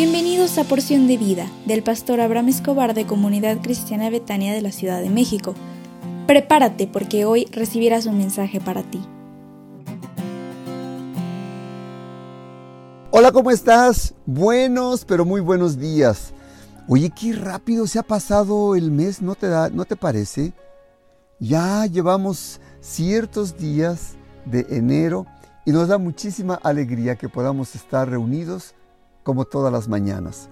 Bienvenidos a Porción de Vida del pastor Abraham Escobar de Comunidad Cristiana Betania de la Ciudad de México. Prepárate porque hoy recibirás un mensaje para ti. Hola, ¿cómo estás? Buenos, pero muy buenos días. Oye, qué rápido se ha pasado el mes, ¿no te, da, ¿no te parece? Ya llevamos ciertos días de enero y nos da muchísima alegría que podamos estar reunidos como todas las mañanas.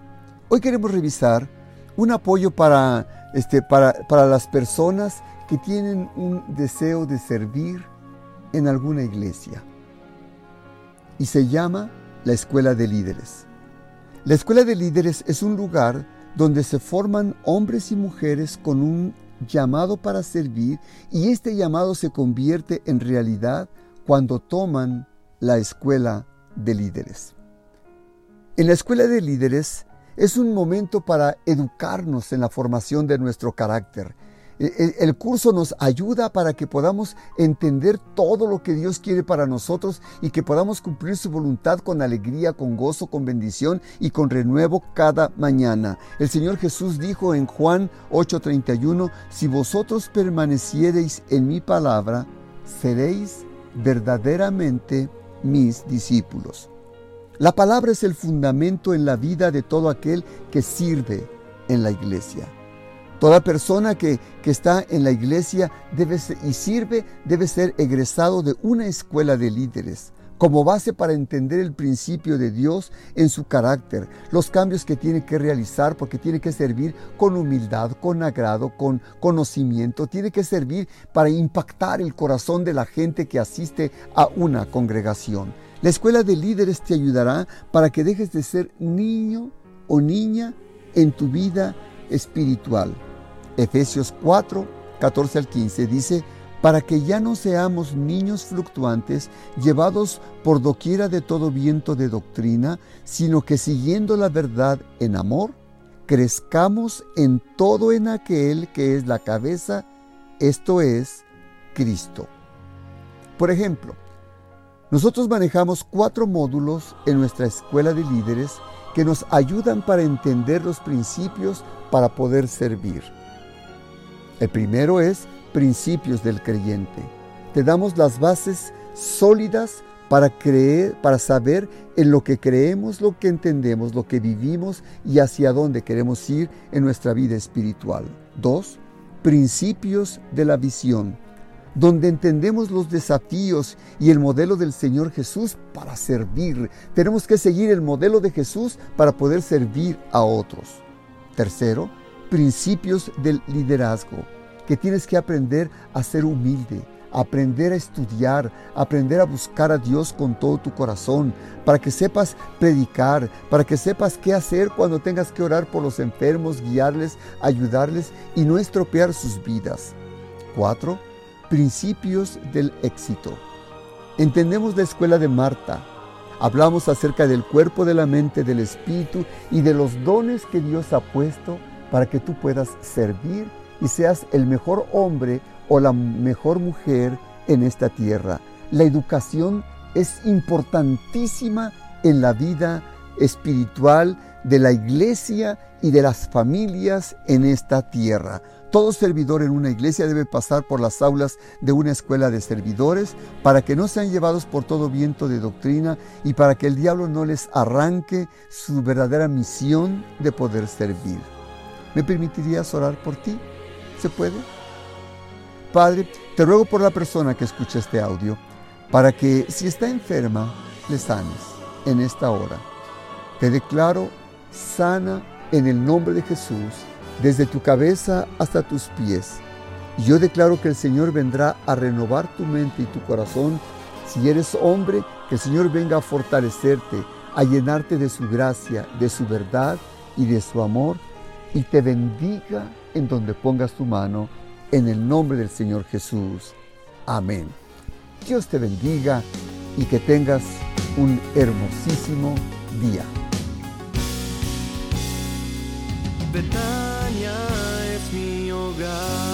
Hoy queremos revisar un apoyo para, este, para, para las personas que tienen un deseo de servir en alguna iglesia. Y se llama la Escuela de Líderes. La Escuela de Líderes es un lugar donde se forman hombres y mujeres con un llamado para servir y este llamado se convierte en realidad cuando toman la Escuela de Líderes. En la escuela de líderes es un momento para educarnos en la formación de nuestro carácter. E, e, el curso nos ayuda para que podamos entender todo lo que Dios quiere para nosotros y que podamos cumplir su voluntad con alegría, con gozo, con bendición y con renuevo cada mañana. El Señor Jesús dijo en Juan 8:31, si vosotros permaneciereis en mi palabra, seréis verdaderamente mis discípulos. La palabra es el fundamento en la vida de todo aquel que sirve en la iglesia. Toda persona que, está en la iglesia debe y sirve debe ser egresado de una escuela de líderes como base para entender el principio de Dios en su carácter, los cambios que tiene que realizar, porque tiene que servir con humildad, con agrado, con conocimiento, tiene que servir para impactar el corazón de la gente que asiste a una congregación. La escuela de líderes te ayudará para que dejes de ser niño o niña en tu vida espiritual. Efesios 4, 14 al 15 dice, para que ya no seamos niños fluctuantes, llevados por doquiera de todo viento de doctrina, sino que siguiendo la verdad en amor, crezcamos en todo en aquel que es la cabeza, esto es Cristo. Por ejemplo, nosotros manejamos cuatro módulos en nuestra escuela de líderes que nos ayudan para entender los principios para poder servir. El primero es principios del creyente. Te damos las bases sólidas para creer, para saber en lo que creemos, lo que entendemos, lo que vivimos y hacia dónde queremos ir en nuestra vida espiritual. Dos, principios de la visión donde entendemos los desafíos y el modelo del Señor Jesús para servir. Tenemos que seguir el modelo de Jesús para poder servir a otros. Tercero, principios del liderazgo, que tienes que aprender a ser humilde, aprender a estudiar, aprender a buscar a Dios con todo tu corazón, para que sepas predicar, para que sepas qué hacer cuando tengas que orar por los enfermos, guiarles, ayudarles y no estropear sus vidas. Cuatro, principios del éxito. Entendemos la escuela de Marta. Hablamos acerca del cuerpo, de la mente, del espíritu y de los dones que Dios ha puesto para que tú puedas servir y seas el mejor hombre o la mejor mujer en esta tierra. La educación es importantísima en la vida espiritual de la iglesia y de las familias en esta tierra. Todo servidor en una iglesia debe pasar por las aulas de una escuela de servidores para que no sean llevados por todo viento de doctrina y para que el diablo no les arranque su verdadera misión de poder servir. ¿Me permitirías orar por ti? ¿Se puede? Padre, te ruego por la persona que escucha este audio, para que si está enferma, le sanes en esta hora. Te declaro sana en el nombre de Jesús desde tu cabeza hasta tus pies. Y yo declaro que el Señor vendrá a renovar tu mente y tu corazón. Si eres hombre, que el Señor venga a fortalecerte, a llenarte de su gracia, de su verdad y de su amor, y te bendiga en donde pongas tu mano, en el nombre del Señor Jesús. Amén. Dios te bendiga y que tengas un hermosísimo día. Betania es mi hogar.